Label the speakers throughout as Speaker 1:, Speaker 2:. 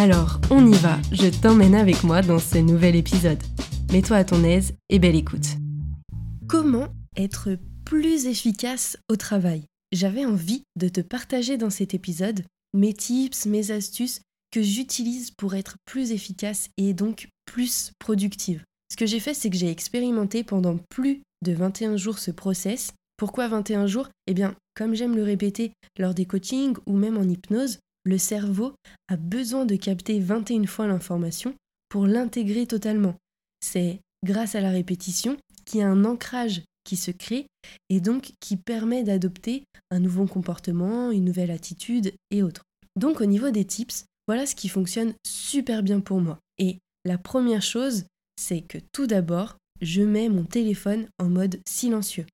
Speaker 1: Alors, on y va, je t'emmène avec moi dans ce nouvel épisode. Mets-toi à ton aise et belle écoute. Comment être plus efficace au travail? J'avais envie de te partager dans cet épisode mes tips, mes astuces que j'utilise pour être plus efficace et donc plus productive. Ce que j'ai fait, c'est que j'ai expérimenté pendant plus de 21 jours ce process. Pourquoi 21 jours? Eh bien, comme j'aime le répéter lors des coachings ou même en hypnose, le cerveau a besoin de capter 21 fois l'information pour l'intégrer totalement. C'est grâce à la répétition qu'il y a un ancrage qui se crée et donc qui permet d'adopter un nouveau comportement, une nouvelle attitude et autres. Donc au niveau des tips, voilà ce qui fonctionne super bien pour moi. Et la première chose, c'est que tout d'abord, je mets mon téléphone en mode silencieux.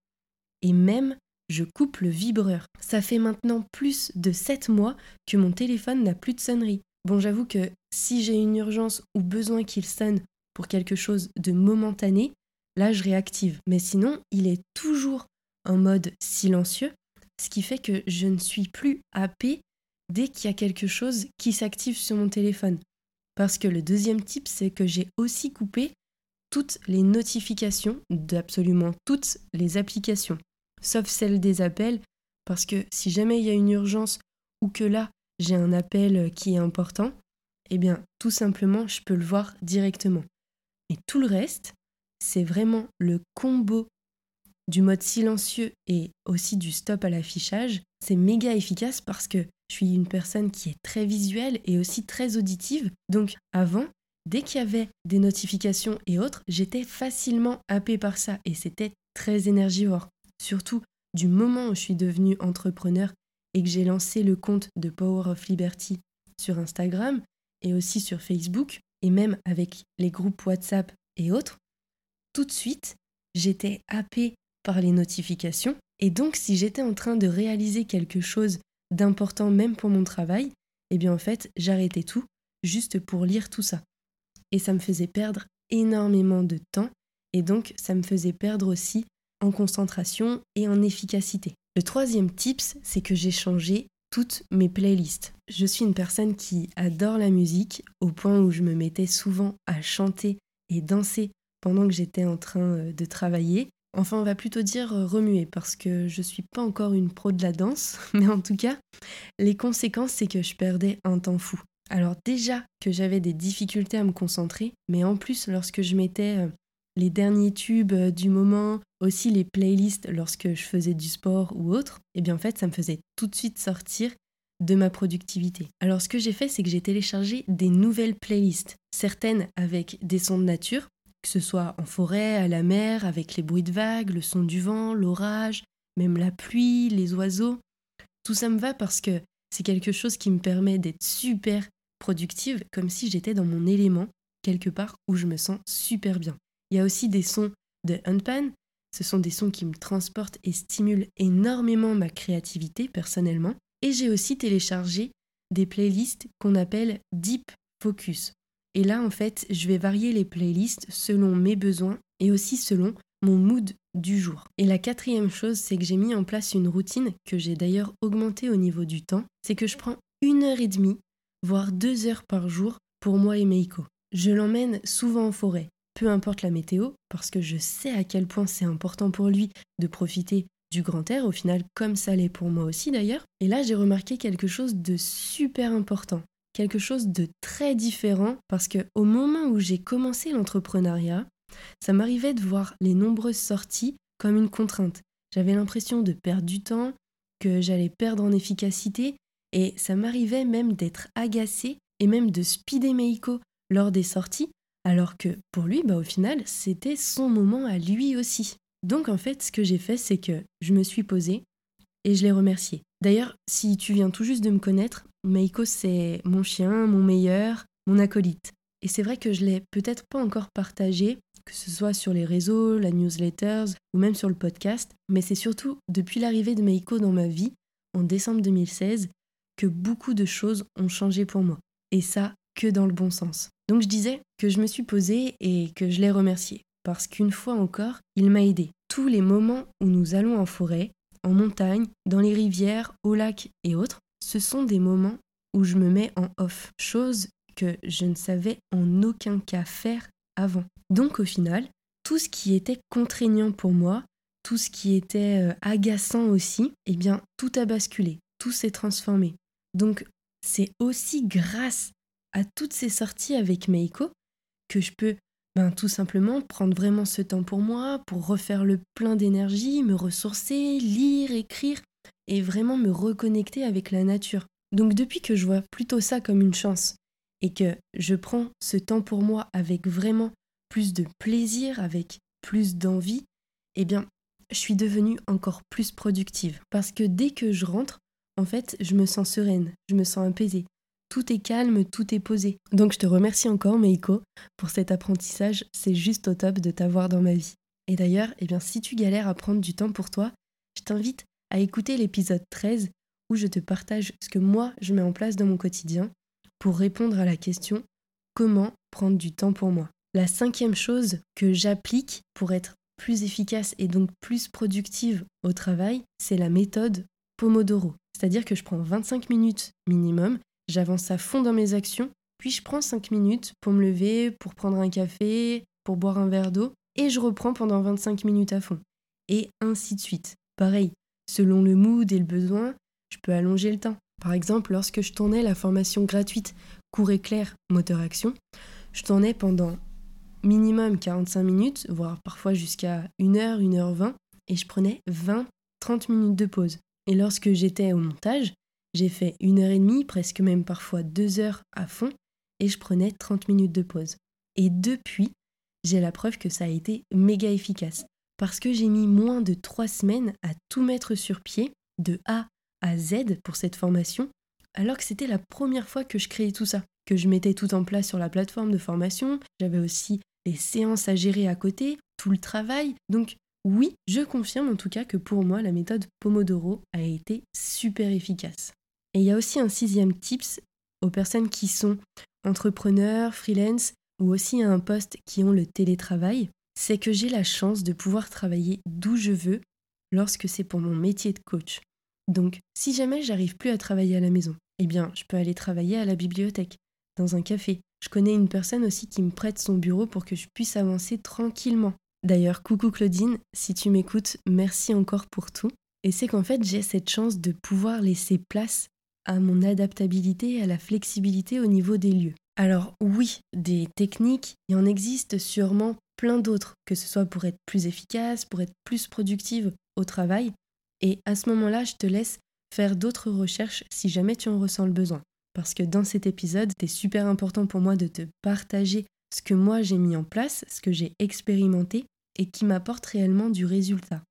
Speaker 1: Et même, je coupe le vibreur. Ça fait maintenant plus de 7 mois que mon téléphone n'a plus de sonnerie. Bon, j'avoue que si j'ai une urgence ou besoin qu'il sonne pour quelque chose de momentané, là je réactive. Mais sinon, il est toujours en mode silencieux, ce qui fait que je ne suis plus happée dès qu'il y a quelque chose qui s'active sur mon téléphone. Parce que le deuxième type, c'est que j'ai aussi coupé toutes les notifications d'absolument toutes les applications, sauf celles des appels, parce que si jamais il y a une urgence ou que là j'ai un appel qui est important, eh bien tout simplement je peux le voir directement. Et tout le reste, c'est vraiment le combo du mode silencieux et aussi du stop à l'affichage. C'est méga efficace parce que je suis une personne qui est très visuelle et aussi très auditive. Donc avant, dès qu'il y avait des notifications et autres, j'étais facilement happée par ça et c'était très énergivore. Surtout du moment où je suis devenue entrepreneur et que j'ai lancé le compte de Power of Liberty sur Instagram et aussi sur Facebook et même avec les groupes WhatsApp et autres, tout de suite, j'étais happée par les notifications et donc si j'étais en train de réaliser quelque chose d'important même pour mon travail, eh bien en fait, j'arrêtais tout juste pour lire tout ça. Et ça me faisait perdre énormément de temps et donc ça me faisait perdre aussi en concentration et en efficacité. Le troisième tips, c'est que j'ai changé toutes mes playlists. Je suis une personne qui adore la musique au point où je me mettais souvent à chanter et danser pendant que j'étais en train euh, de travailler Enfin, on va plutôt dire euh, remuer parce que je suis pas encore une pro de la danse, mais en tout cas, les conséquences, c'est que je perdais un temps fou. Alors déjà que j'avais des difficultés à me concentrer, mais en plus lorsque je mettais euh, les derniers tubes euh, du moment, aussi les playlists lorsque je faisais du sport ou autre, et eh bien en fait ça me faisait tout de suite sortir de ma productivité. Alors ce que j'ai fait c'est que j'ai téléchargé des nouvelles playlists, certaines avec des sons de nature, que ce soit en forêt, à la mer, avec les bruits de vagues, le son du vent, l'orage, même la pluie, les oiseaux. Tout ça me va parce que c'est quelque chose qui me permet d'être super productive, comme si j'étais dans mon élément, quelque part où je me sens super bien. Il y a aussi des sons de Unpan. Ce sont des sons qui me transportent et stimulent énormément ma créativité personnellement. Et j'ai aussi téléchargé des playlists qu'on appelle Deep focus. Et là, en fait, je vais varier les playlists selon mes besoins et aussi selon mon mood du jour. Et la quatrième chose, c'est que j'ai mis en place une routine que j'ai d'ailleurs augmentée au niveau du temps, c'est que je prends une heure et demie, voire deux heures par jour pour moi et Meiko. Je l'emmène souvent en forêt, peu importe la météo, parce que je sais à quel point c'est important pour lui de profiter du grand air, au final comme ça l'est pour moi aussi d'ailleurs. Et là j'ai remarqué quelque chose de super important, quelque chose de très différent, parce que au moment où j'ai commencé l'entrepreneuriat, ça m'arrivait de voir les nombreuses sorties comme une contrainte. J'avais l'impression de perdre du temps, que j'allais perdre en efficacité, et ça m'arrivait même d'être agacée et même de speeder Meiko lors des sorties, alors que pour lui, bah, au final, c'était son moment à lui aussi. Donc en fait, ce que j'ai fait, c'est que je me suis posée et je l'ai remercié. D'ailleurs, si tu viens tout juste de me connaître, Meiko, c'est mon chien, mon meilleur, mon acolyte. Et c'est vrai que je l'ai peut-être pas encore partagé, que ce soit sur les réseaux, la newsletters ou même sur le podcast, mais c'est surtout depuis l'arrivée de Meiko dans ma vie, en décembre 2016, que beaucoup de choses ont changé pour moi. Et ça, que dans le bon sens. Donc je disais que je me suis posée et que je l'ai remercié, parce qu'une fois encore, il m'a aidé. Tous les moments où nous allons en forêt, en montagne, dans les rivières, au lac et autres, ce sont des moments où je me mets en off, chose que je ne savais en aucun cas faire avant. Donc au final, tout ce qui était contraignant pour moi, tout ce qui était euh, agaçant aussi, eh bien tout a basculé, tout s'est transformé. Donc c'est aussi grâce à toutes ces sorties avec Meiko que je peux ben, tout simplement prendre vraiment ce temps pour moi, pour refaire le plein d'énergie, me ressourcer, lire, écrire et vraiment me reconnecter avec la nature. Donc depuis que je vois plutôt ça comme une chance et que je prends ce temps pour moi avec vraiment plus de plaisir, avec plus d'envie, eh bien, je suis devenue encore plus productive. Parce que dès que je rentre, en fait, je me sens sereine, je me sens apaisée tout est calme, tout est posé. Donc je te remercie encore Meiko pour cet apprentissage, c'est juste au top de t'avoir dans ma vie. Et d'ailleurs, eh bien si tu galères à prendre du temps pour toi, je t'invite à écouter l'épisode 13 où je te partage ce que moi je mets en place dans mon quotidien pour répondre à la question comment prendre du temps pour moi? La cinquième chose que j'applique pour être plus efficace et donc plus productive au travail, c'est la méthode Pomodoro. C'est-à-dire que je prends 25 minutes minimum J'avance à fond dans mes actions, puis je prends 5 minutes pour me lever, pour prendre un café, pour boire un verre d'eau, et je reprends pendant 25 minutes à fond. Et ainsi de suite. Pareil, selon le mood et le besoin, je peux allonger le temps. Par exemple, lorsque je tournais la formation gratuite Cours éclair moteur action, je tournais pendant minimum 45 minutes, voire parfois jusqu'à 1h, 1h20, et je prenais 20-30 minutes de pause. Et lorsque j'étais au montage, j'ai fait une heure et demie, presque même parfois deux heures à fond, et je prenais 30 minutes de pause. Et depuis, j'ai la preuve que ça a été méga efficace. Parce que j'ai mis moins de trois semaines à tout mettre sur pied, de A à Z pour cette formation, alors que c'était la première fois que je créais tout ça, que je mettais tout en place sur la plateforme de formation, j'avais aussi les séances à gérer à côté, tout le travail. Donc oui, je confirme en tout cas que pour moi, la méthode Pomodoro a été super efficace. Et il y a aussi un sixième tips aux personnes qui sont entrepreneurs, freelance ou aussi à un poste qui ont le télétravail, c'est que j'ai la chance de pouvoir travailler d'où je veux lorsque c'est pour mon métier de coach. Donc, si jamais j'arrive plus à travailler à la maison, eh bien, je peux aller travailler à la bibliothèque, dans un café. Je connais une personne aussi qui me prête son bureau pour que je puisse avancer tranquillement. D'ailleurs, coucou Claudine, si tu m'écoutes, merci encore pour tout. Et c'est qu'en fait, j'ai cette chance de pouvoir laisser place à mon adaptabilité, à la flexibilité au niveau des lieux. Alors oui, des techniques, il en existe sûrement plein d'autres, que ce soit pour être plus efficace, pour être plus productive au travail. Et à ce moment-là, je te laisse faire d'autres recherches si jamais tu en ressens le besoin. Parce que dans cet épisode, c'est super important pour moi de te partager ce que moi j'ai mis en place, ce que j'ai expérimenté et qui m'apporte réellement du résultat.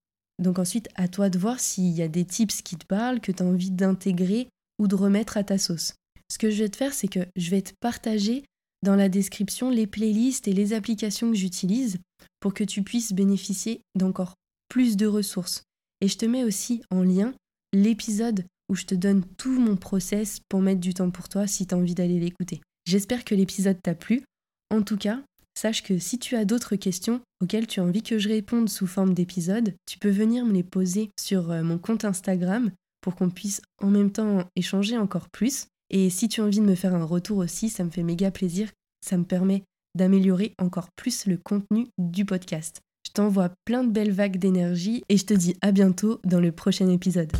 Speaker 1: Donc ensuite, à toi de voir s'il y a des tips qui te parlent, que tu as envie d'intégrer ou de remettre à ta sauce. Ce que je vais te faire, c'est que je vais te partager dans la description les playlists et les applications que j'utilise pour que tu puisses bénéficier d'encore plus de ressources. Et je te mets aussi en lien l'épisode où je te donne tout mon process pour mettre du temps pour toi si tu as envie d'aller l'écouter. J'espère que l'épisode t'a plu. En tout cas, sache que si tu as d'autres questions auxquelles tu as envie que je réponde sous forme d'épisode, tu peux venir me les poser sur euh, mon compte Instagram pour qu'on puisse en même temps échanger encore plus. Et si tu as envie de me faire un retour aussi, ça me fait méga plaisir. Ça me permet d'améliorer encore plus le contenu du podcast. Je t'envoie plein de belles vagues d'énergie et je te dis à bientôt dans le prochain épisode.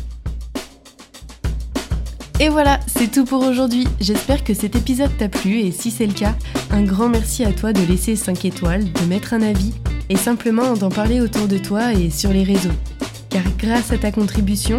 Speaker 1: Et voilà, c'est tout pour aujourd'hui. J'espère que cet épisode t'a plu et si c'est le cas, un grand merci à toi de laisser 5 étoiles, de mettre un avis et simplement d'en parler autour de toi et sur les réseaux. Car grâce à ta contribution,